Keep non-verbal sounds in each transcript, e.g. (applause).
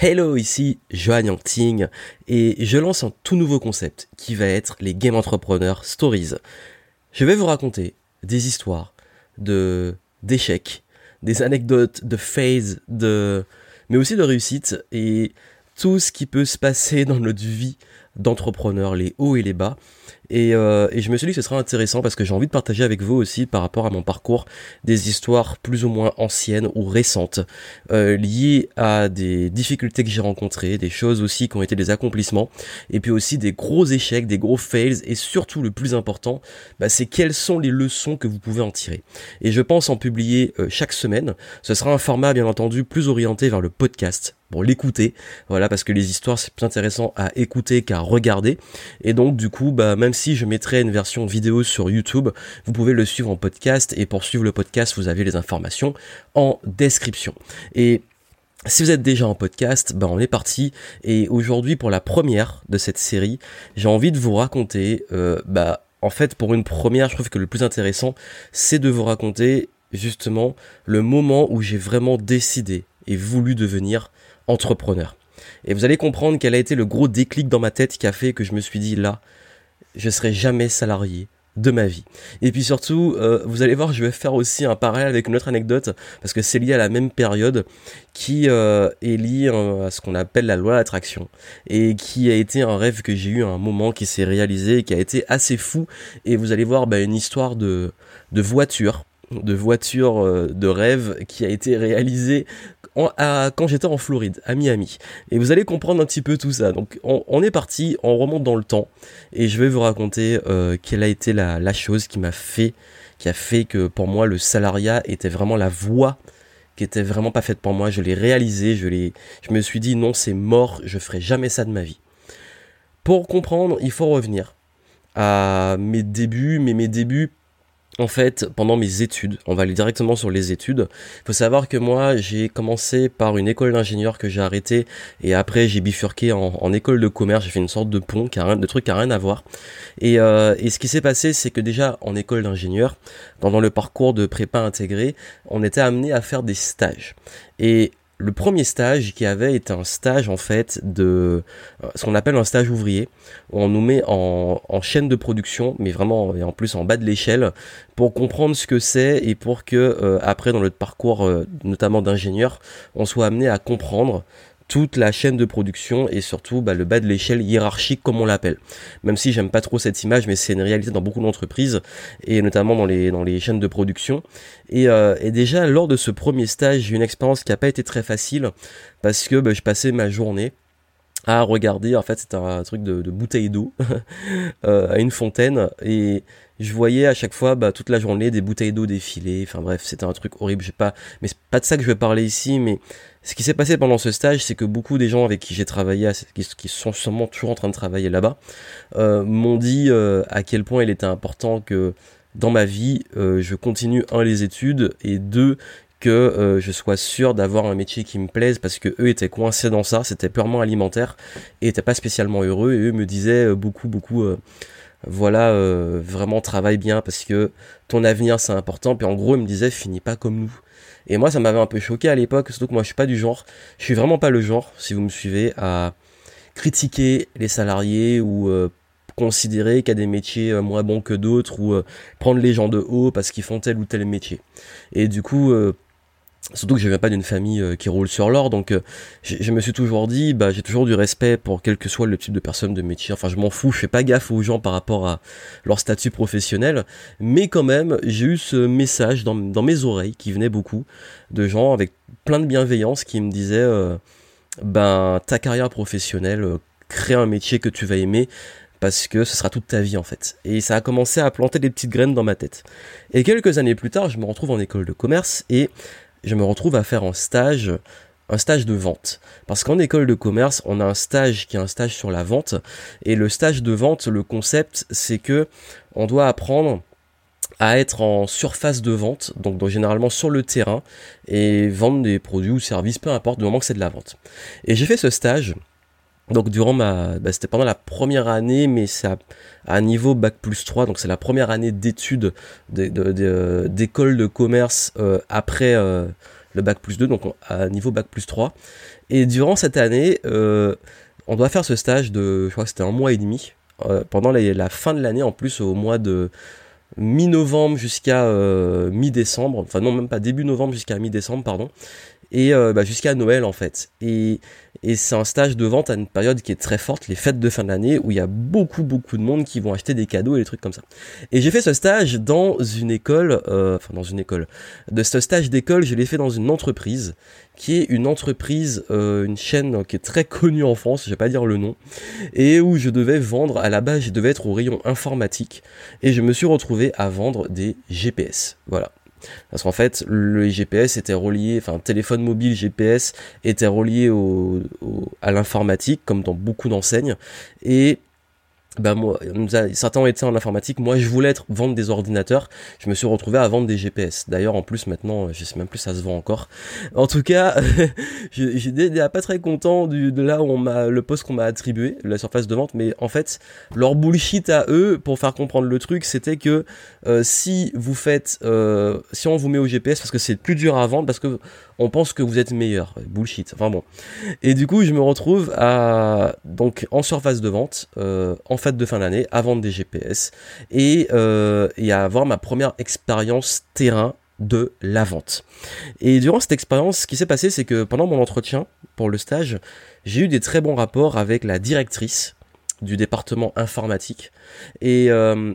Hello, ici Johan Yangting et je lance un tout nouveau concept qui va être les Game Entrepreneur Stories. Je vais vous raconter des histoires de d'échecs, des anecdotes de phases, de mais aussi de réussite et tout ce qui peut se passer dans notre vie d'entrepreneur, les hauts et les bas. Et, euh, et, je me suis dit que ce serait intéressant parce que j'ai envie de partager avec vous aussi par rapport à mon parcours des histoires plus ou moins anciennes ou récentes euh, liées à des difficultés que j'ai rencontrées, des choses aussi qui ont été des accomplissements et puis aussi des gros échecs, des gros fails et surtout le plus important, bah, c'est quelles sont les leçons que vous pouvez en tirer. Et je pense en publier euh, chaque semaine. Ce sera un format bien entendu plus orienté vers le podcast pour l'écouter, voilà, parce que les histoires c'est plus intéressant à écouter qu'à regarder. Et donc du coup, bah même si je mettrai une version vidéo sur YouTube, vous pouvez le suivre en podcast. Et pour suivre le podcast, vous avez les informations en description. Et si vous êtes déjà en podcast, bah on est parti. Et aujourd'hui, pour la première de cette série, j'ai envie de vous raconter, euh, bah en fait, pour une première, je trouve que le plus intéressant, c'est de vous raconter justement le moment où j'ai vraiment décidé et voulu devenir entrepreneur. Et vous allez comprendre quel a été le gros déclic dans ma tête qui a fait que je me suis dit là, je serai jamais salarié de ma vie. Et puis surtout, euh, vous allez voir, je vais faire aussi un parallèle avec une autre anecdote, parce que c'est lié à la même période, qui euh, est lié à ce qu'on appelle la loi d'attraction, et qui a été un rêve que j'ai eu à un moment, qui s'est réalisé, qui a été assez fou, et vous allez voir bah, une histoire de, de voiture, de voiture euh, de rêve qui a été réalisée quand j'étais en Floride, à Miami. Et vous allez comprendre un petit peu tout ça. Donc on, est parti, on remonte dans le temps, et je vais vous raconter euh, quelle a été la, chose qui m'a fait, qui a fait que pour moi le salariat était vraiment la voie qui était vraiment pas faite pour moi. Je l'ai réalisé, je l'ai, je me suis dit non c'est mort, je ferai jamais ça de ma vie. Pour comprendre, il faut revenir à mes débuts, mais mes débuts en fait, pendant mes études, on va aller directement sur les études. Il faut savoir que moi, j'ai commencé par une école d'ingénieur que j'ai arrêté et après j'ai bifurqué en, école de commerce. J'ai fait une sorte de pont, qui a rien, de truc qui a rien à voir. Et, euh, et ce qui s'est passé, c'est que déjà en école d'ingénieur, pendant le parcours de prépa intégré, on était amené à faire des stages. Et le premier stage qu'il y avait était un stage en fait de euh, ce qu'on appelle un stage ouvrier on nous met en, chaîne de production mais vraiment et en plus en bas de l'échelle pour comprendre ce que c'est et pour que euh, après dans notre parcours euh, notamment d'ingénieur on soit amené à comprendre toute la chaîne de production et surtout bah, le bas de l'échelle hiérarchique comme on l'appelle. Même si j'aime pas trop cette image, mais c'est une réalité dans beaucoup d'entreprises et notamment dans les, dans les chaînes de production. Et, euh, déjà lors de ce premier stage, j'ai une expérience qui a pas été très facile parce que bah, je passais ma journée à regarder, en fait c'était un truc de, de bouteille d'eau (laughs) euh, à une fontaine et je voyais à chaque fois bah, toute la journée des bouteilles d'eau défiler. Enfin bref, c'était un truc horrible. J'ai pas, mais c'est pas de ça que je vais parler ici. Mais ce qui s'est passé pendant ce stage, c'est que beaucoup des gens avec qui j'ai travaillé, qui, sont sûrement toujours en train de travailler là-bas, euh, m'ont dit euh, à quel point il était important que dans ma vie, je continue un les études et deux que je sois sûr d'avoir un métier qui me plaise parce que eux étaient coincés dans ça, c'était purement alimentaire et étaient pas spécialement heureux et eux me disaient beaucoup beaucoup voilà, euh, vraiment travaille bien parce que ton avenir c'est important. Puis en gros, il me disait, finis pas comme nous. Et moi, ça m'avait un peu choqué à l'époque, surtout que moi, je suis pas du genre, je suis vraiment pas le genre, si vous me suivez, à critiquer les salariés ou euh, considérer qu'il y a des métiers euh, moins bons que d'autres ou prendre les gens de haut parce qu'ils font tel ou tel métier. Et du coup, Surtout que je viens pas d'une famille euh, qui roule sur l'or, donc euh, je, me suis toujours dit, bah j'ai toujours du respect pour quel que soit le type de personne de métier. Enfin, je m'en fous, je fais pas gaffe aux gens par rapport à leur statut professionnel, mais quand même, j'ai eu ce message dans, mes oreilles qui venait beaucoup de gens avec plein de bienveillance qui me disaient, euh, ben ta carrière professionnelle, crée un métier que tu vas aimer parce que ce sera toute ta vie en fait. Et ça a commencé à planter des petites graines dans ma tête. Et quelques années plus tard, je me retrouve en école de commerce et je me retrouve à faire un stage un stage de vente. Parce qu'en école de commerce, on a un stage qui est un stage sur la vente. Et le stage de vente, le concept, c'est que on doit apprendre à être en surface de vente, donc, généralement sur le terrain, et vendre des produits ou services, peu importe, du moment que c'est de la vente. Et j'ai fait ce stage donc durant ma, bah, c'était pendant la première année, mais c'est à, niveau bac plus 3, donc c'est la première année d'études d'école de, commerce euh, après euh, le bac plus 2, donc à niveau bac plus 3. Et durant cette année, on doit faire ce stage de, je crois que c'était un mois et demi, pendant la, fin de l'année en plus au mois de mi-novembre jusqu'à mi-décembre, enfin non même pas début novembre jusqu'à mi-décembre pardon, et bah, jusqu'à Noël en fait. Et et c'est un stage de vente à une période qui est très forte, les fêtes de fin d'année, où il y a beaucoup beaucoup de monde qui vont acheter des cadeaux et des trucs comme ça. Et j'ai fait ce stage dans une école, euh, enfin dans une école. De ce stage d'école, je l'ai fait dans une entreprise, qui est une entreprise, euh, une chaîne qui est très connue en France, je vais pas dire le nom, et où je devais vendre, à la base je devais être au rayon informatique, et je me suis retrouvé à vendre des GPS. Voilà. Parce qu'en fait, le GPS était relié, enfin, téléphone mobile GPS était relié au, à l'informatique, comme dans beaucoup d'enseignes. Et bah moi, certains ont été en informatique. Moi, je voulais être vendre des ordinateurs. Je me suis retrouvé à vendre des GPS. D'ailleurs, en plus, maintenant, je sais même plus ça se vend encore. En tout cas, (laughs) j'étais pas très content de là où on m'a le poste qu'on m'a attribué, la surface de vente. Mais en fait, leur bullshit à eux, pour faire comprendre le truc, c'était que euh, si vous faites, euh, si on vous met au GPS, parce que c'est plus dur à vendre, parce que on pense que vous êtes meilleur. Bullshit. Enfin bon. Et du coup, je me retrouve donc en surface de vente, euh, en fait de fin d'année, à vendre des GPS et, euh, et à avoir ma première expérience terrain de la vente. Et durant cette expérience, ce qui s'est passé, c'est que pendant mon entretien pour le stage, j'ai eu des très bons rapports avec la directrice du département informatique. Et euh,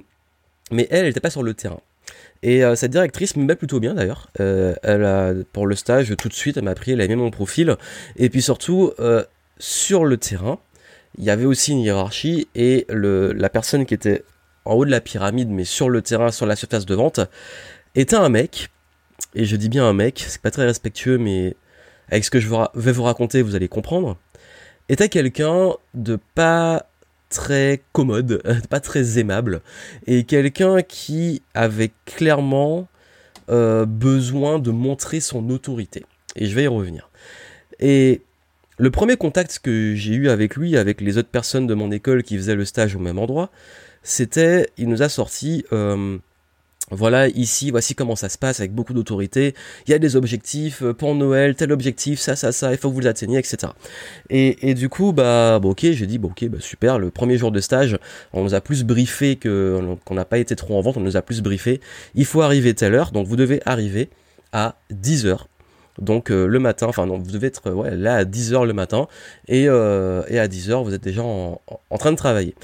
mais elle, elle n'était pas sur le terrain. Et euh, cette directrice me met plutôt bien d'ailleurs. Euh, elle a, pour le stage, tout de suite, elle m'a pris, elle a aimé mon profil. Et puis surtout, euh, sur le terrain, il y avait aussi une hiérarchie et le, la personne qui était en haut de la pyramide, mais sur le terrain, sur la surface de vente, était un mec. Et je dis bien un mec, c'est pas très respectueux, mais avec ce que je vais vous raconter, vous allez comprendre. Était quelqu'un de pas très commode, (laughs) pas très aimable, et quelqu'un qui avait clairement euh, besoin de montrer son autorité. Et je vais y revenir. Et le premier contact que j'ai eu avec lui, avec les autres personnes de mon école qui faisaient le stage au même endroit, c'était, il nous a sorti euh, voilà, ici, voici comment ça se passe avec beaucoup d'autorité. Il y a des objectifs euh, pour Noël, tel objectif, ça, ça, ça, il faut que vous l'atteigniez, etc. Et, et, du coup, bah, bon, ok, j'ai dit, bon, ok, bah, super. Le premier jour de stage, on nous a plus briefé que qu'on n'a pas été trop en vente, on nous a plus briefé. Il faut arriver telle heure, donc vous devez arriver à 10 heures donc euh, le matin, enfin non, vous devez être ouais, là à 10h le matin et, euh, et à 10h vous êtes déjà en, train de travailler.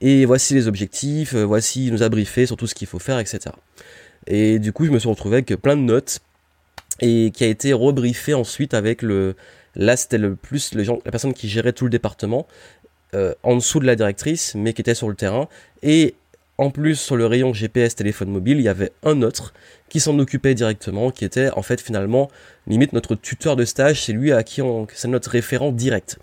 Et voici les objectifs, euh, voici il nous a briefé sur tout ce qu'il faut faire, etc. Et du coup je me suis retrouvé avec plein de notes et qui a été rebriefé ensuite avec le là c'était le plus la personne qui gérait tout le département en dessous de la directrice mais qui était sur le terrain et en plus, sur le rayon GPS téléphone mobile, il y avait un autre qui s'en occupait directement, qui était en fait finalement limite notre tuteur de stage, c'est lui à qui on, c'est notre référent direct.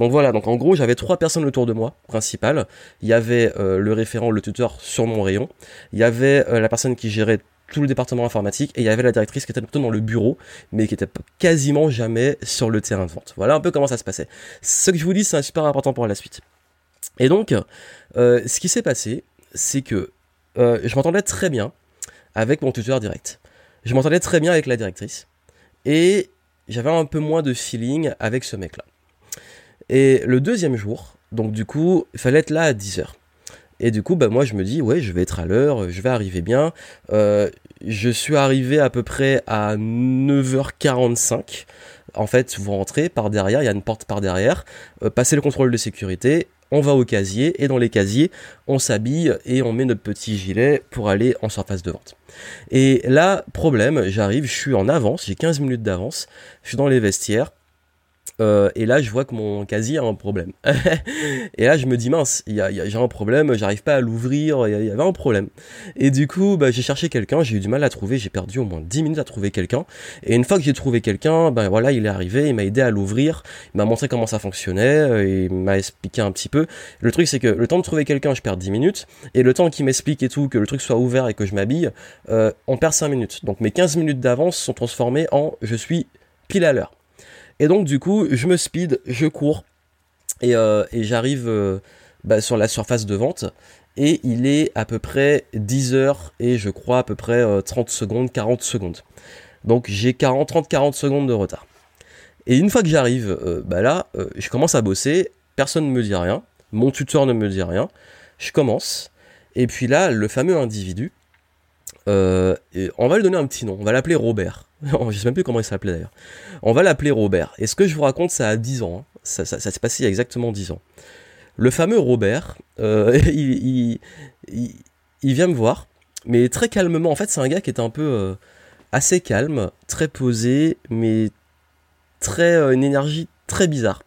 Donc voilà, donc en gros j'avais trois personnes autour de moi, principales. Il y avait euh, le référent, le tuteur sur mon rayon. Il y avait euh, la personne qui gérait tout le département informatique et il y avait la directrice qui était plutôt dans le bureau mais qui était quasiment jamais sur le terrain de vente. Voilà un peu comment ça se passait. Ce que je vous dis c'est super important pour la suite. Et donc, euh, ce qui s'est passé, c'est que euh, je m'entendais très bien avec mon tuteur direct. Je m'entendais très bien avec la directrice. Et j'avais un peu moins de feeling avec ce mec-là. Et le deuxième jour, donc du coup, il fallait être là à 10h. Et du coup, bah, moi je me dis, ouais, je vais être à l'heure, je vais arriver bien. Euh, je suis arrivé à peu près à 9h45. En fait, vous rentrez par derrière, il y a une porte par derrière, euh, passez le contrôle de sécurité, on va au casier et dans les casiers, on s'habille et on met notre petit gilet pour aller en surface de vente. Et là, problème, j'arrive, je suis en avance, j'ai 15 minutes d'avance, je suis dans les vestiaires, euh, et là, je vois que mon casier a un problème. (laughs) et là, je me dis, mince, y a, j'ai un problème, j'arrive pas à l'ouvrir, il y, avait un problème. Et du coup, bah, j'ai cherché quelqu'un, j'ai eu du mal à trouver, j'ai perdu au moins 10 minutes à trouver quelqu'un. Et une fois que j'ai trouvé quelqu'un, ben voilà, il est arrivé, il m'a aidé à l'ouvrir, il m'a montré comment ça fonctionnait, euh, il m'a expliqué un petit peu. Le truc, c'est que le temps de trouver quelqu'un, je perds 10 minutes, et le temps qu'il m'explique et tout, que le truc soit ouvert et que je m'habille, euh, on perd 5 minutes. Donc mes 15 minutes d'avance sont transformées en je suis pile à l'heure. Et donc du coup, je me speed, je cours. Et, euh, j'arrive euh, bah, sur la surface de vente. Et il est à peu près 10 heures et je crois à peu près 30 euh, secondes, 40 secondes. Donc j'ai 40, 30, 40 secondes de retard. Et une fois que j'arrive, bah là, je commence à bosser, personne ne me dit rien, mon tuteur ne me dit rien, je commence, et puis là, le fameux individu, on va lui donner un petit nom, on va l'appeler Robert. (laughs) je sais même plus comment il s'appelait d'ailleurs. On va l'appeler Robert. Et ce que je vous raconte, ça a 10 ans. Hein. Ça, s'est passé il y a exactement 10 ans. Le fameux Robert, euh, (laughs) il, vient me voir, mais très calmement. En fait, c'est un gars qui est un peu euh, assez calme, très posé, mais très euh, une énergie très bizarre.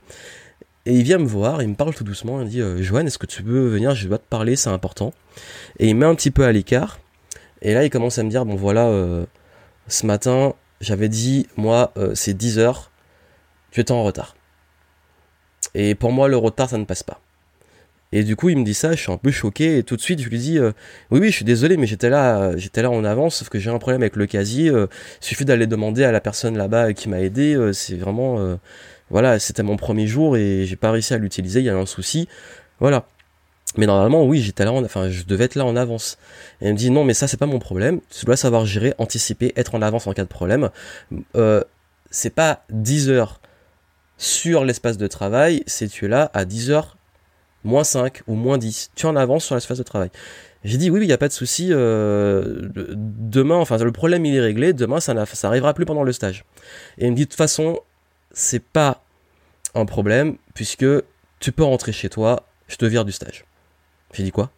Et il vient me voir, il me parle tout doucement, il me dit Joanne, est-ce que tu peux venir? Je dois te parler, c'est important. Et il met un petit peu à l'écart. Et là, il commence à me dire Bon, voilà, ce matin, j'avais dit Moi, c'est 10 heures, tu es en retard. Et pour moi, le retard, ça ne passe pas. Et du coup, il me dit ça, je suis un peu choqué, et tout de suite, je lui dis, euh, oui, oui, je suis désolé, mais j'étais là, j'étais là en avance, sauf que j'ai un problème avec le casier, euh, il suffit d'aller demander à la personne là-bas qui m'a aidé, euh, c'est vraiment, voilà, c'était mon premier jour, et j'ai pas réussi à l'utiliser, il y a un souci, voilà. Mais normalement, oui, j'étais là, en, enfin, je devais être là en avance. Et il me dit, non, mais ça, c'est pas mon problème, tu dois savoir gérer, anticiper, être en avance en cas de problème. c'est pas 10 heures sur l'espace de travail, c'est tu es là à 10 heures moins 5 ou moins 10. Tu en avances sur l'espace de travail. J'ai dit oui, il n'y a pas de souci. Euh, demain, enfin, le problème il est réglé. Demain, ça, ça arrivera plus pendant le stage. Et il me dit de toute façon, c'est pas un problème puisque tu peux rentrer chez toi. Je te vire du stage. J'ai dit quoi?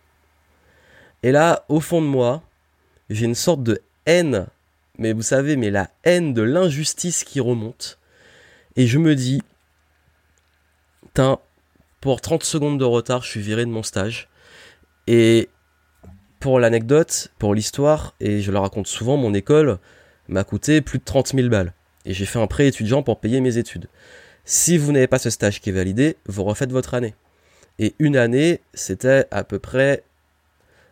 Et là, au fond de moi, j'ai une sorte de haine. Mais vous savez, mais la haine de l'injustice qui remonte. Et je me dis, pour 30 secondes de retard, je suis viré de mon stage. Et pour l'anecdote, pour l'histoire, et je le raconte souvent, mon école m'a coûté plus de 30 000 balles. Et j'ai fait un prêt étudiant pour payer mes études. Si vous n'avez pas ce stage qui est validé, vous refaites votre année. Et une année, c'était à peu près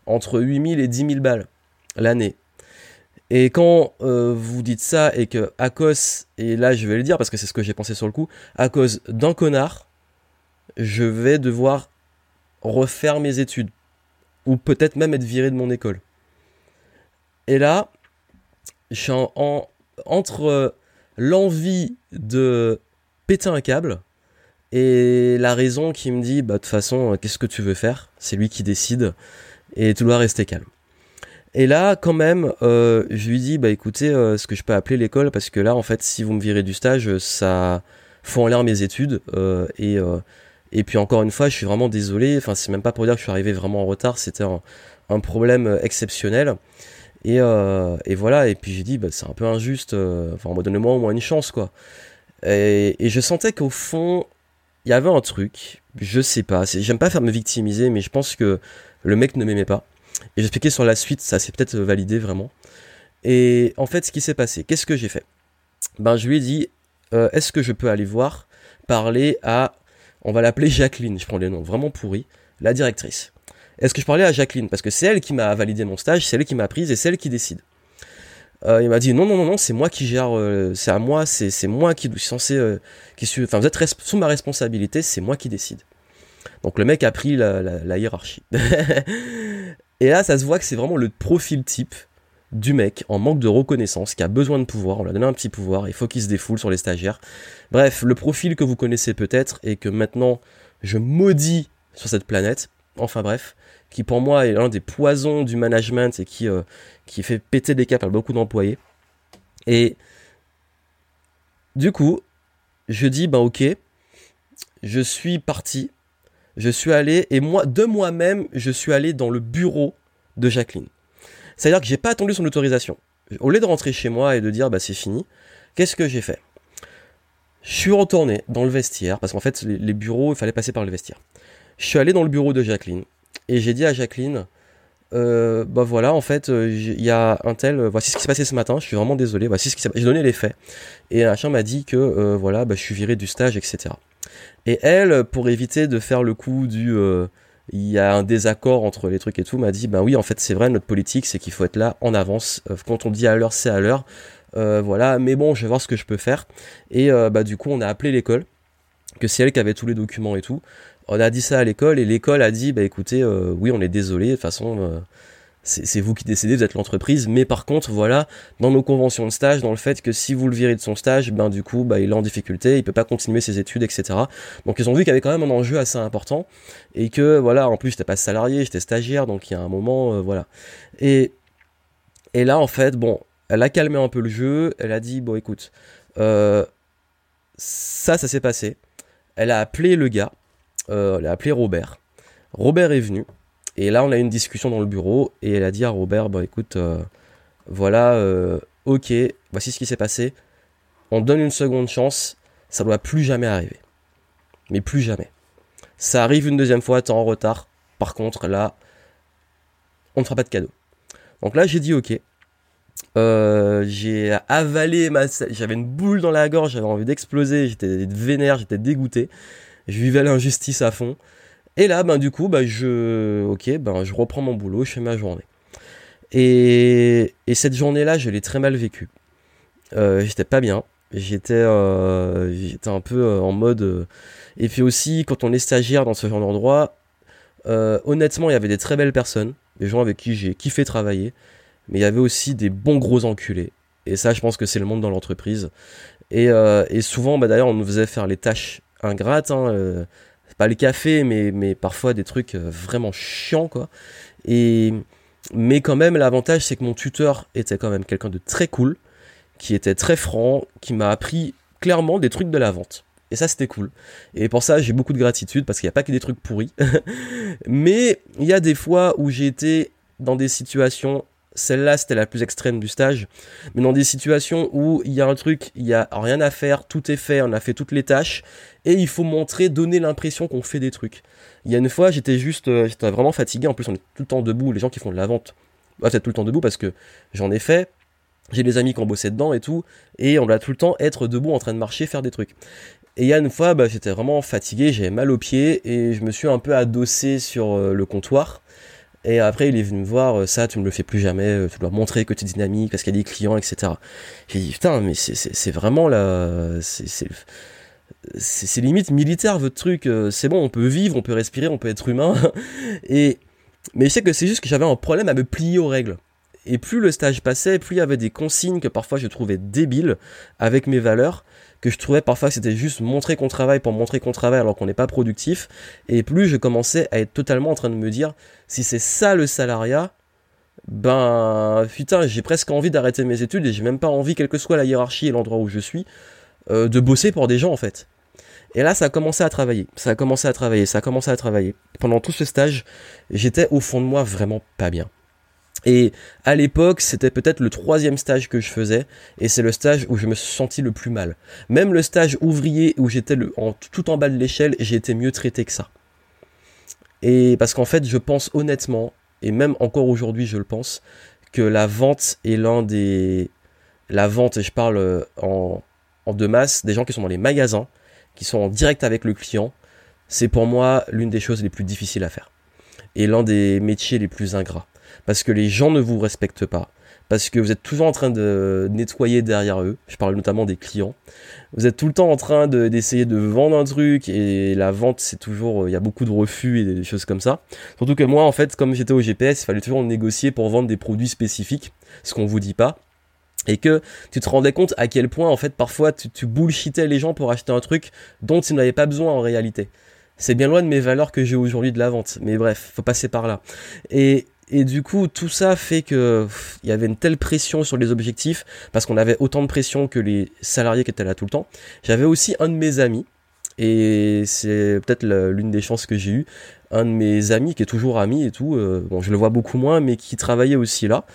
entre 8 000 et 10 000 balles l'année. Et quand euh, vous dites ça et que à cause, et là je vais le dire parce que c'est ce que j'ai pensé sur le coup, à cause d'un connard, je vais devoir refaire mes études. Ou peut-être même être viré de mon école. Et là, je suis en, entre l'envie de péter un câble et la raison qui me dit, bah de toute façon, qu'est-ce que tu veux faire? C'est lui qui décide et tu dois rester calme. Et là, quand même, euh, je lui dis, bah écoutez, euh, ce que je peux appeler l'école? Parce que là, en fait, si vous me virez du stage, ça fout en l'air mes études euh, et et puis encore une fois, je suis vraiment désolé. Enfin, c'est même pas pour dire que je suis arrivé vraiment en retard. C'était un, problème exceptionnel. Et, euh, et, voilà. Et puis j'ai dit, bah, c'est un peu injuste. Euh, enfin, donnez-moi au moins une chance, quoi. Et je sentais qu'au fond, il y avait un truc. Je sais pas. J'aime pas faire me victimiser, mais je pense que le mec ne m'aimait pas. Et j'expliquais sur la suite, ça s'est peut-être validé vraiment. Et en fait, ce qui s'est passé, qu'est-ce que j'ai fait? Ben, je lui ai dit, euh, est-ce que je peux aller voir, parler à on va l'appeler Jacqueline, je prends les noms vraiment pourris, la directrice. Est-ce que je parlais à Jacqueline? Parce que c'est elle qui m'a validé mon stage, c'est elle qui m'a prise et c'est elle qui décide. Euh, il m'a dit non, non, non, non, c'est moi qui gère, euh, c'est à moi, c'est moi qui suis censé, euh, qui suis, enfin vous êtes sous ma responsabilité, c'est moi qui décide. Donc le mec a pris la, la hiérarchie. (laughs) et là, ça se voit que c'est vraiment le profil type du mec en manque de reconnaissance, qui a besoin de pouvoir, on lui a donné un petit pouvoir, il faut qu'il se défoule sur les stagiaires. Bref, le profil que vous connaissez peut-être et que maintenant je maudis sur cette planète, enfin bref, qui pour moi est l'un des poisons du management et qui, euh, fait péter des caps à beaucoup d'employés. Et du coup, je dis, ben ok, je suis parti, je suis allé, et moi, de moi-même, je suis allé dans le bureau de Jacqueline. C'est-à-dire que j'ai pas attendu son autorisation. Au lieu de rentrer chez moi et de dire bah c'est fini, qu'est-ce que j'ai fait? Je suis retourné dans le vestiaire parce qu'en fait les bureaux, il fallait passer par le vestiaire. Je suis allé dans le bureau de Jacqueline et j'ai dit à Jacqueline euh, bah voilà, en fait, euh, il y a un tel, euh, voici ce qui s'est passé ce matin, je suis vraiment désolé, voici ce qui s'est J'ai donné les faits. Et machin m'a dit que, voilà, bah, je suis viré du stage, etc. Et elle, pour éviter de faire le coup du, il y a un désaccord entre les trucs et tout, m'a dit, bah oui, en fait, c'est vrai, notre politique, c'est qu'il faut être là en avance. Euh, quand on dit à l'heure, c'est à l'heure. Euh, voilà, mais bon, je vais voir ce que je peux faire. Et euh, bah du coup, on a appelé l'école, que c'est elle qui avait tous les documents et tout. On a dit ça à l'école et l'école a dit, bah écoutez, oui, on est désolé, de toute façon, c'est vous qui décidez, vous êtes l'entreprise, mais par contre, voilà, dans nos conventions de stage, dans le fait que si vous le virez de son stage, ben du coup, bah, il est en difficulté, il peut pas continuer ses études, etc. Donc ils ont vu qu'il y avait quand même un enjeu assez important, et que voilà, en plus j'étais pas salarié, j'étais stagiaire, donc il y a un moment, euh, voilà. Et, et là, en fait, bon, elle a calmé un peu le jeu, elle a dit, bon écoute, euh, ça, ça s'est passé. Elle a appelé le gars, euh, elle a appelé Robert. Robert est venu, et là, on a eu une discussion dans le bureau et elle a dit à Robert, bah écoute, euh, voilà, euh, ok, voici ce qui s'est passé. On donne une seconde chance, ça doit plus jamais arriver. Mais plus jamais. Ça arrive une deuxième fois, t'es en retard. Par contre, là, on ne fera pas de cadeau. Donc là, j'ai dit ok. Euh, j'ai avalé ma... J'avais une boule dans la gorge, j'avais envie d'exploser, j'étais vénère, j'étais dégoûté. Je vivais l'injustice à fond. Et là, ben, du coup, ben, je, ben, je reprends mon boulot, je fais ma journée. Et, et cette journée-là, je l'ai très mal vécue. Euh, j'étais pas bien. J'étais, euh, un peu euh, en mode. Et puis aussi, quand on est stagiaire dans ce genre d'endroit, honnêtement, il y avait des très belles personnes, des gens avec qui j'ai kiffé travailler, mais il y avait aussi des bons gros enculés. Et ça, je pense que c'est le monde dans l'entreprise. Et, souvent, bah, d'ailleurs, on nous faisait faire les tâches ingrates. Hein, pas le café, mais, mais parfois des trucs euh, vraiment chiants, quoi. Et, mais quand même, l'avantage, c'est que mon tuteur était quand même quelqu'un de très cool, qui était très franc, qui m'a appris clairement des trucs de la vente. Et ça, c'était cool. Et pour ça, j'ai beaucoup de gratitude, parce qu'il n'y a pas que des trucs pourris. (laughs) mais il y a des fois où j'ai été dans des situations celle-là, c'était la plus extrême du stage. Mais dans des situations où il y a un truc, il y a rien à faire, tout est fait, on a fait toutes les tâches, et il faut montrer, donner l'impression qu'on fait des trucs. Il y a une fois, j'étais juste, euh, j'étais vraiment fatigué. En plus, on est tout le temps debout. Les gens qui font de la vente, bah, peut-être tout le temps debout parce que j'en ai fait. J'ai des amis qui ont bossé dedans et tout, et on doit tout le temps être debout en train de marcher, faire des trucs. Et il y a une fois, bah, j'étais vraiment fatigué, j'avais mal aux pieds, et je me suis un peu adossé sur euh, le comptoir. Et après, il est venu me voir, euh, ça, tu ne le fais plus jamais, euh, tu dois montrer que tu es dynamique parce qu'il y a des clients, etc. J'ai dit, putain, mais c'est vraiment la. C'est limite militaire votre truc. Euh, c'est bon, on peut vivre, on peut respirer, on peut être humain. (laughs) Et. Mais je sais que c'est juste que j'avais un problème à me plier aux règles. Et plus le stage passait, plus il y avait des consignes que parfois je trouvais débiles avec mes valeurs que je trouvais parfois que c'était juste montrer qu'on travaille pour montrer qu'on travaille alors qu'on n'est pas productif. Et plus je commençais à être totalement en train de me dire, si c'est ça le salariat, ben putain, j'ai presque envie d'arrêter mes études et j'ai même pas envie, quelle que soit la hiérarchie et l'endroit où je suis, euh, de bosser pour des gens en fait. Et là, ça a commencé à travailler, ça a commencé à travailler, ça a commencé à travailler. Pendant tout ce stage, j'étais au fond de moi vraiment pas bien. Et à l'époque, c'était peut-être le troisième stage que je faisais, et c'est le stage où je me suis senti le plus mal. Même le stage ouvrier où j'étais tout en bas de l'échelle, j'ai été mieux traité que ça. Et parce qu'en fait, je pense honnêtement, et même encore aujourd'hui, je le pense, que la vente est l'un des, la vente, et je parle euh, en, en de masse, des gens qui sont dans les magasins, qui sont en direct avec le client, c'est pour moi l'une des choses les plus difficiles à faire, et l'un des métiers les plus ingrats parce que les gens ne vous respectent pas, parce que vous êtes toujours en train de nettoyer derrière eux, je parle notamment des clients, vous êtes tout le temps en train d'essayer de, vendre un truc, et la vente c'est toujours, il y a beaucoup de refus et des choses comme ça. Surtout que moi en fait, comme j'étais au GPS, il fallait toujours négocier pour vendre des produits spécifiques, ce qu'on vous dit pas. Et que tu te rendais compte à quel point en fait parfois tu, tu bullshitais les gens pour acheter un truc dont ils n'avaient pas besoin en réalité. C'est bien loin de mes valeurs que j'ai aujourd'hui de la vente, mais bref, faut passer par là. Et et du coup, tout ça fait que il y avait une telle pression sur les objectifs parce qu'on avait autant de pression que les salariés qui étaient là tout le temps. J'avais aussi un de mes amis et c'est peut-être l'une des chances que j'ai eu. Un de mes amis qui est toujours ami et tout, euh, bon je le vois beaucoup moins, mais qui travaillait aussi là,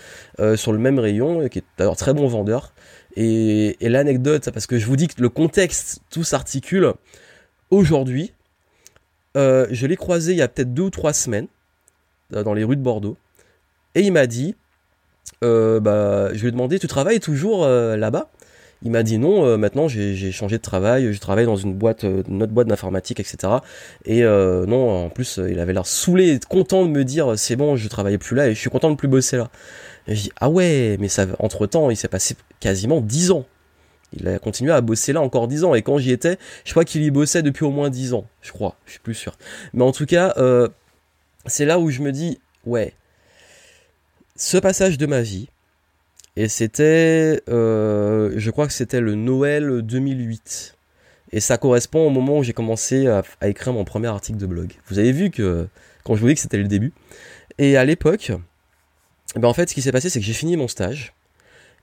euh, sur le même rayon, qui est d'ailleurs très bon vendeur. Et, et l'anecdote, parce que je vous dis que le contexte, tout s'articule. Aujourd'hui, euh, je l'ai croisé il y a peut-être deux ou trois semaines dans les rues de Bordeaux. Et il m'a dit, euh, bah, je lui ai demandé, tu travailles toujours euh, là-bas? Il m'a dit non, euh, maintenant j'ai changé de travail, je travaille dans une boîte, une autre boîte d'informatique, etc. Et non, en plus, il avait l'air saoulé, content de me dire, c'est bon, je travaillais plus là et je suis content de plus bosser là. Et je dis, ah ouais, mais ça, entre temps, il s'est passé quasiment 10 ans. Il a continué à bosser là encore 10 ans. Et quand j'y étais, je crois qu'il y bossait depuis au moins 10 ans. Je crois, je suis plus sûr. Mais en tout cas, c'est là où je me dis, ouais, ce passage de ma vie, et c'était, euh, je crois que c'était le Noël 2008. Et ça correspond au moment où j'ai commencé à, écrire mon premier article de blog. Vous avez vu que quand je vous dis que c'était le début. Et à l'époque, ben en fait, ce qui s'est passé, c'est que j'ai fini mon stage.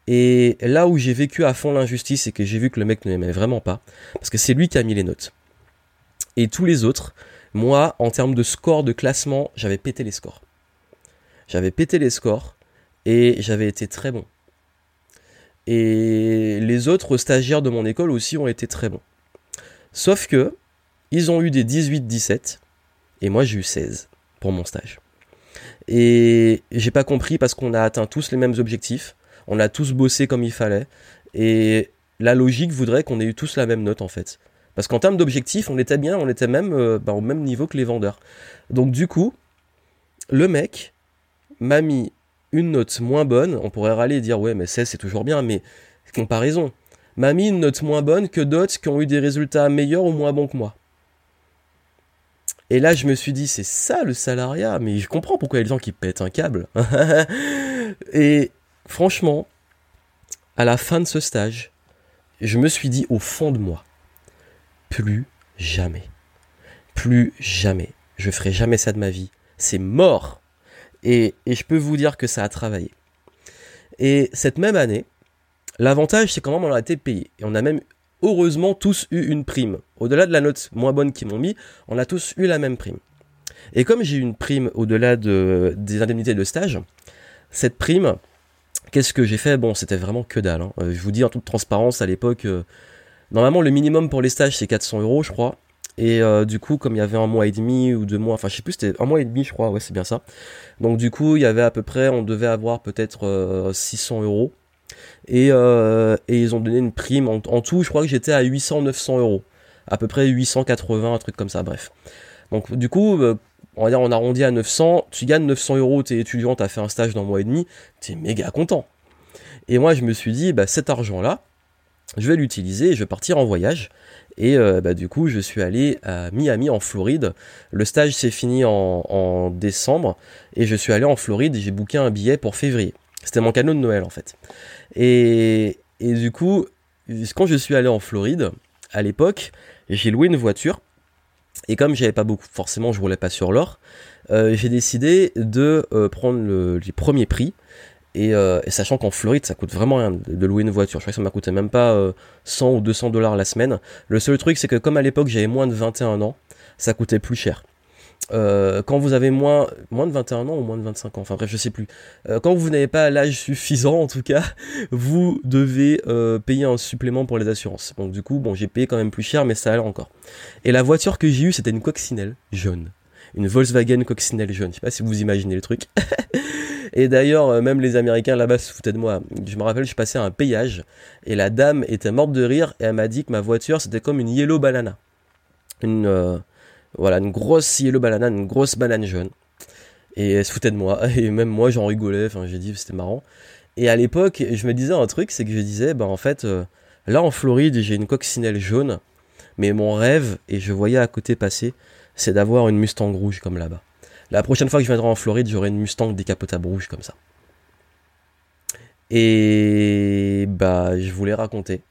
Et là où j'ai vécu à fond l'injustice, c'est que j'ai vu que le mec ne m'aimait vraiment pas. Parce que c'est lui qui a mis les notes. Et tous les autres, moi, en termes de score de classement, j'avais pété les scores. J'avais pété les scores et j'avais été très bon. Et les autres stagiaires de mon école aussi ont été très bons. Sauf que, ils ont eu des 18-17 et moi j'ai eu 16 pour mon stage. Et j'ai pas compris parce qu'on a atteint tous les mêmes objectifs, on a tous bossé comme il fallait, et la logique voudrait qu'on ait eu tous la même note en fait. Parce qu'en termes d'objectifs, on était bien, on était même euh, bah, au même niveau que les vendeurs. Donc du coup, le mec m'a mis une note moins bonne. On pourrait râler et dire ouais mais 16 c'est toujours bien, mais comparaison. M'a mis une note moins bonne que d'autres qui ont eu des résultats meilleurs ou moins bons que moi. Et là, je me suis dit, c'est ça le salariat, mais je comprends pourquoi il y a des gens qui pètent un câble. (laughs) et franchement, à la fin de ce stage, je me suis dit au fond de moi, plus jamais. Plus jamais. Je ferai jamais ça de ma vie. C'est mort. Et, je peux vous dire que ça a travaillé. Et cette même année, l'avantage, c'est quand même on a été payé. Et on a même heureusement tous eu une prime. Au-delà de la note moins bonne qu'ils m'ont mis, on a tous eu la même prime. Et comme j'ai eu une prime au-delà de, des indemnités de stage, cette prime, qu'est-ce que j'ai fait? Bon, c'était vraiment que dalle. Hein. Euh, je vous dis en toute transparence, à l'époque, euh, Normalement, le minimum pour les stages, c'est 400 euros, je crois. Et euh, du coup, comme il y avait un mois et demi ou deux mois, enfin je sais plus, c'était un mois et demi, je crois, ouais, c'est bien ça. Donc du coup, il y avait à peu près, on devait avoir peut-être 600 euh, euros. Et, euh, et, ils ont donné une prime. En, tout, je crois que j'étais à 800-900 euros. À peu près 880, un truc comme ça, bref. Donc du coup, on va dire, on arrondit à 900. Tu gagnes 900 euros, t'es étudiant, t'as fait un stage d'un mois et demi, t'es méga content. Et moi, je me suis dit, bah cet argent-là, je vais l'utiliser je vais partir en voyage. Et euh, bah, du coup, je suis allé à Miami en Floride. Le stage s'est fini en, décembre et je suis allé en Floride et j'ai booké un billet pour février. C'était mon cadeau de Noël en fait. Et, et du coup, quand je suis allé en Floride, à l'époque, j'ai loué une voiture. Et comme j'avais pas beaucoup, forcément, je roulais pas sur l'or, euh, j'ai décidé de euh, prendre le, les premiers prix euh, et, sachant qu'en Floride, ça coûte vraiment rien de, louer une voiture. Je crois que ça m'a coûté même pas 100 euh, ou 200 dollars la semaine. Le seul truc, c'est que comme à l'époque j'avais moins de 21 ans, ça coûtait plus cher. Euh, quand vous avez moins, moins de 21 ans ou moins de 25 ans, enfin bref, je sais plus. quand vous n'avez pas l'âge suffisant, en tout cas, (laughs) vous devez payer un supplément pour les assurances. Donc du coup, bon, j'ai payé quand même plus cher, mais ça allait encore. Et la voiture que j'ai eue, c'était une coccinelle jaune. Une Volkswagen coccinelle jaune. Je sais pas si vous imaginez le truc. (laughs) Et d'ailleurs, euh, même les Américains là-bas se foutaient de moi. Je me rappelle, je passais un péage et la dame était morte de rire et elle m'a dit que ma voiture c'était comme une yellow banana. Une, euh, voilà, une grosse yellow banana, une grosse banane jaune. Et elle se foutait de moi. (laughs) Et même moi, j'en rigolais. Enfin, j'ai dit c'était marrant. Et à l'époque, je me disais un truc, c'est que je disais, bah en fait, euh, là en Floride, j'ai une coccinelle jaune. Mais mon rêve, et je voyais à côté passer, c'est d'avoir une Mustang rouge comme là-bas. La prochaine fois que je viendrai en Floride, j'aurai une Mustang décapotable rouge comme ça. Et bah, je voulais raconter.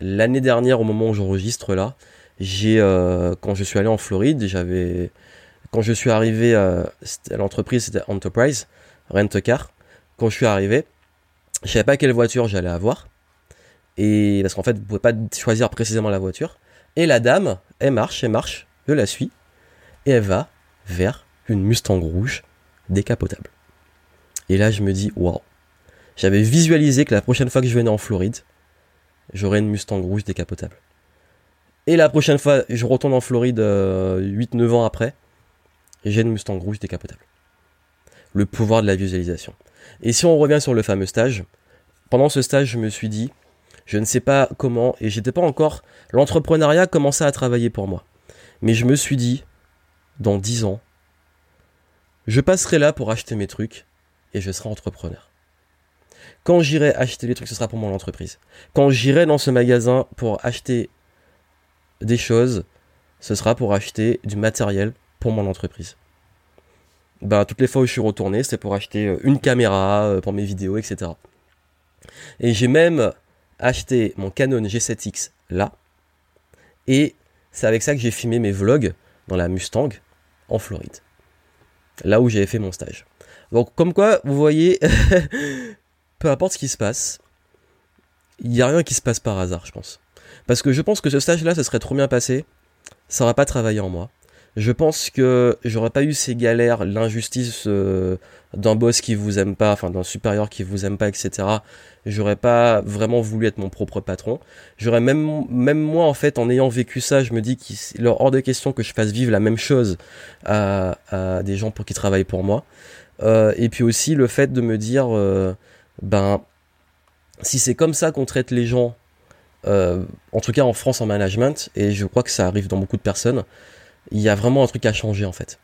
L'année dernière, au moment où j'enregistre là, j'ai euh, quand je suis allé en Floride, j'avais quand je suis arrivé à, l'entreprise, c'était Enterprise Rent Car. Quand je suis arrivé, je savais pas quelle voiture j'allais avoir. Et parce qu'en fait, vous pouvez pas choisir précisément la voiture. Et la dame, elle marche, elle marche, je la suis, et elle va vers une Mustang rouge décapotable. Et là, je me dis, waouh. J'avais visualisé que la prochaine fois que je venais en Floride, j'aurais une Mustang rouge décapotable. Et la prochaine fois, je retourne en Floride 8-9 euh, ans après, j'ai une Mustang rouge décapotable. Le pouvoir de la visualisation. Et si on revient sur le fameux stage, pendant ce stage, je me suis dit, je ne sais pas comment, et j'étais pas encore, l'entrepreneuriat commençait à travailler pour moi. Mais je me suis dit, dans 10 ans, je passerai là pour acheter mes trucs et je serai entrepreneur. Quand j'irai acheter les trucs, ce sera pour mon entreprise. Quand j'irai dans ce magasin pour acheter des choses, ce sera pour acheter du matériel pour mon entreprise. bah, toutes les fois où je suis retourné, c'était pour acheter euh, une caméra euh, pour mes vidéos, etc. Et j'ai même acheté mon Canon G7X là. Et c'est avec ça que j'ai filmé mes vlogs dans la Mustang en Floride. Là où j'avais fait mon stage. Donc comme quoi, vous voyez, (laughs) peu importe ce qui se passe, il n'y a rien qui se passe par hasard, je pense. Parce que je pense que ce stage-là, ça serait trop bien passé, ça n'aurait pas travaillé en moi. Je pense que j'aurais pas eu ces galères, l'injustice euh, d'un boss qui vous aime pas, enfin d'un supérieur qui vous aime pas, etc. J'aurais pas vraiment voulu être mon propre patron. J'aurais même, même moi en fait, en ayant vécu ça, je me dis qu'il est hors de question que je fasse vivre la même chose à, des gens pour qui travaillent pour moi. Euh, et puis aussi le fait de me dire, euh, ben, si c'est comme ça qu'on traite les gens, euh, en tout cas en France en management, et je crois que ça arrive dans beaucoup de personnes, il y a vraiment un truc à changer en fait.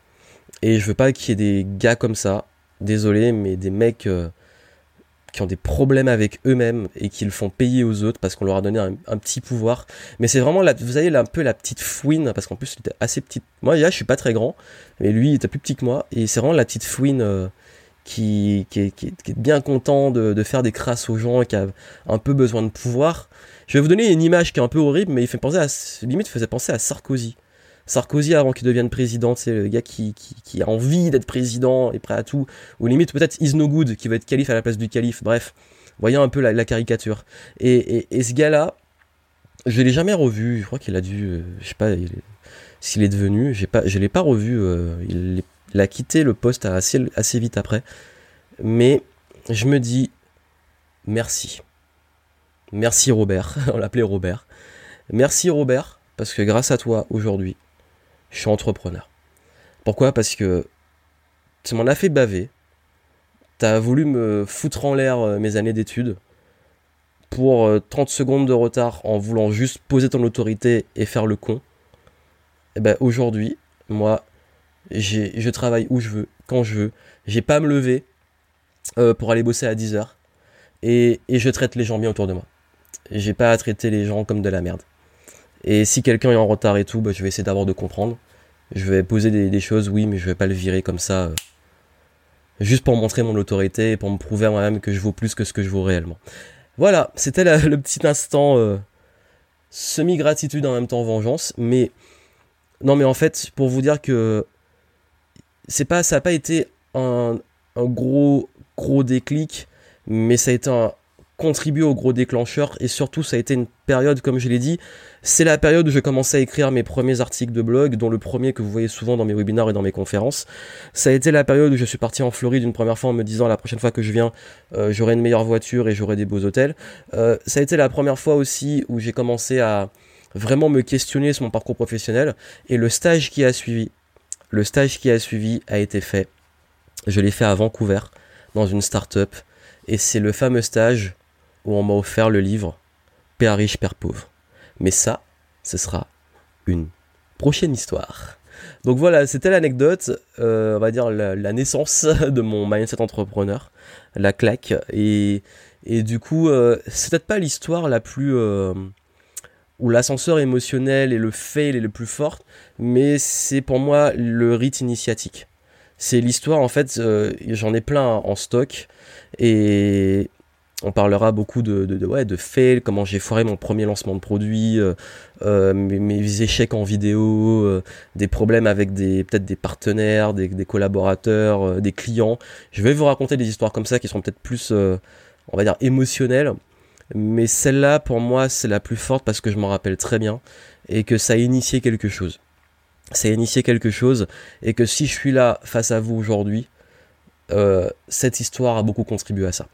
Et je veux pas qu'il y ait des gars comme ça, désolé, mais des mecs euh, qui ont des problèmes avec eux-mêmes et qui le font payer aux autres parce qu'on leur a donné un, petit pouvoir. Mais c'est vraiment, la, vous avez un peu la petite fouine, parce qu'en plus il était assez petite. Moi, là, je suis pas très grand, mais lui, il était plus petit que moi, et c'est vraiment la petite fouine. Euh, qui, qui, est, bien content de, faire des crasses aux gens et qui a un peu besoin de pouvoir. Je vais vous donner une image qui est un peu horrible, mais il fait penser à, limite, faisait penser à Sarkozy. Sarkozy avant qu'il devienne président, c'est le gars qui, a envie d'être président et prêt à tout, ou limite peut-être Is Good qui va être calife à la place du calife, bref, voyons un peu la, caricature. Et, ce gars-là, je l'ai jamais revu, je crois qu'il a dû, euh, je sais pas s'il est devenu, j'ai pas, je l'ai pas revu, euh, il, a quitté le poste assez vite après, mais je me dis merci. Merci Robert, (laughs) on l'appelait Robert. Merci Robert, parce que grâce à toi aujourd'hui, je suis entrepreneur. Pourquoi? Parce que tu m'en as fait baver. Tu as voulu me foutre en l'air euh, mes années d'études pour 30 euh, secondes de retard en voulant juste poser ton autorité et faire le con. Et eh ben aujourd'hui, moi, je travaille où je veux, quand je veux. J'ai pas à me lever euh, pour aller bosser à 10h. Et, et, je traite les gens bien autour de moi. J'ai pas à traiter les gens comme de la merde. Et si quelqu'un est en retard et tout, bah, je vais essayer d'abord de comprendre. Je vais poser des, choses, oui, mais je vais pas le virer comme ça. Euh, juste pour montrer mon autorité et pour me prouver à moi-même que je vaux plus que ce que je vaux réellement. Voilà, c'était le petit instant euh, semi-gratitude en même temps vengeance. Mais non, mais en fait, pour vous dire que c'est pas, ça n'a pas été un, un gros, gros déclic, mais ça a été un, contribué au gros déclencheur. Et surtout ça a été une période comme je l'ai dit c'est la période où je commençais à écrire mes premiers articles de blog dont le premier que vous voyez souvent dans mes webinars et dans mes conférences. Ça a été la période où je suis parti en Floride une première fois en me disant la prochaine fois que je viens euh, j'aurai une meilleure voiture et j'aurai des beaux hôtels. Euh, ça a été la première fois aussi où j'ai commencé à vraiment me questionner sur mon parcours professionnel. Et le stage qui a suivi le stage qui a suivi a été fait. Je l'ai fait à Vancouver dans une start-up. Et c'est le fameux stage où on m'a offert le livre Père riche, Père pauvre. Mais ça, ce sera une prochaine histoire. Donc voilà, c'était l'anecdote, euh, on va dire la, naissance (laughs) de mon mindset entrepreneur, la claque. Et, et du coup, euh, c'est peut-être pas l'histoire la plus... Euh, où l'ascenseur émotionnel et le fail est le plus fort, mais c'est pour moi le rite initiatique. C'est l'histoire, en fait, j'en ai plein en stock, et on parlera beaucoup de, de, ouais, de fail, comment j'ai foiré mon premier lancement de produit, euh, euh, mes, échecs en vidéo, euh, des problèmes avec des peut-être des partenaires, des, collaborateurs, des clients. Je vais vous raconter des histoires comme ça qui sont peut-être plus, on va dire, émotionnelles. Mais celle-là, pour moi, c'est la plus forte parce que je m'en rappelle très bien et que ça a initié quelque chose. Ça a initié quelque chose et que si je suis là face à vous aujourd'hui, cette histoire a beaucoup contribué à ça.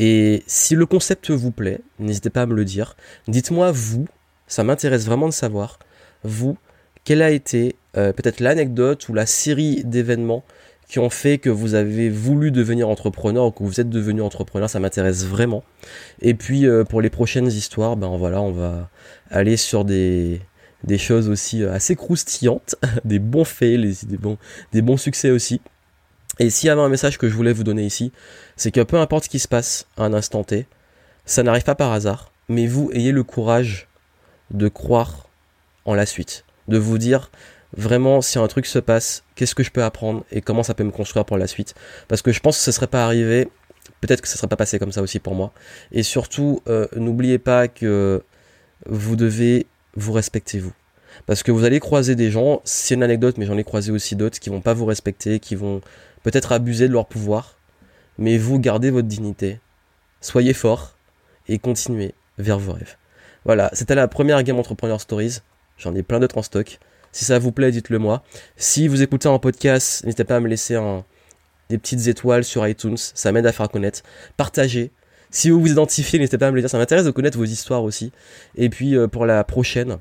Et si le concept vous plaît, n'hésitez pas à me le dire. Dites-moi, vous, ça m'intéresse vraiment de savoir, vous, quelle a été euh, peut-être l'anecdote ou la série d'événements qui ont fait que vous avez voulu devenir entrepreneur ou que vous êtes devenu entrepreneur, ça m'intéresse vraiment. Et puis euh, pour les prochaines histoires, ben voilà, on va aller sur des, choses aussi euh, assez croustillantes, (laughs) des bons faits, des bons succès aussi. Et s'il y avait un message que je voulais vous donner ici, c'est que peu importe ce qui se passe à un instant T, ça n'arrive pas par hasard, mais vous ayez le courage de croire en la suite, de vous dire, vraiment si un truc se passe, qu'est-ce que je peux apprendre et comment ça peut me construire pour la suite. Parce que je pense que ce serait pas arrivé, peut-être que ça serait pas passé comme ça aussi pour moi. Et surtout, euh, n'oubliez pas que vous devez vous respecter vous. Parce que vous allez croiser des gens, c'est une anecdote, mais j'en ai croisé aussi d'autres qui vont pas vous respecter, qui vont peut-être abuser de leur pouvoir. Mais vous gardez votre dignité, soyez fort et continuez vers vos rêves. Voilà, c'était la première Game Entrepreneur Stories. J'en ai plein d'autres en stock. Si ça vous plaît, dites-le moi. Si vous écoutez en podcast, n'hésitez pas à me laisser des petites étoiles sur iTunes. Ça m'aide à faire connaître. Partagez. Si vous vous identifiez, n'hésitez pas à me le dire. Ça m'intéresse de connaître vos histoires aussi. Et puis euh, pour la prochaine,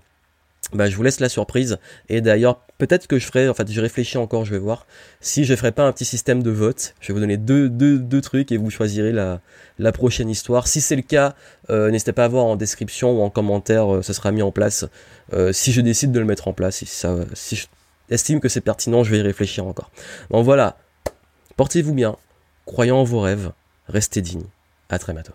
bah, je vous laisse la surprise. Et d'ailleurs, peut-être que je ferai, en fait, je réfléchis encore, je vais voir, si je ferai pas un petit système de vote. Je vais vous donner deux, deux, deux trucs et vous choisirez la, la prochaine histoire. Si c'est le cas, euh, n'hésitez pas à voir en description ou en commentaire, euh, ce sera mis en place. Euh, si je décide de le mettre en place, si, ça, si je estime que c'est pertinent, je vais y réfléchir encore. Bon voilà, portez-vous bien, croyez en vos rêves, restez dignes. À très bientôt.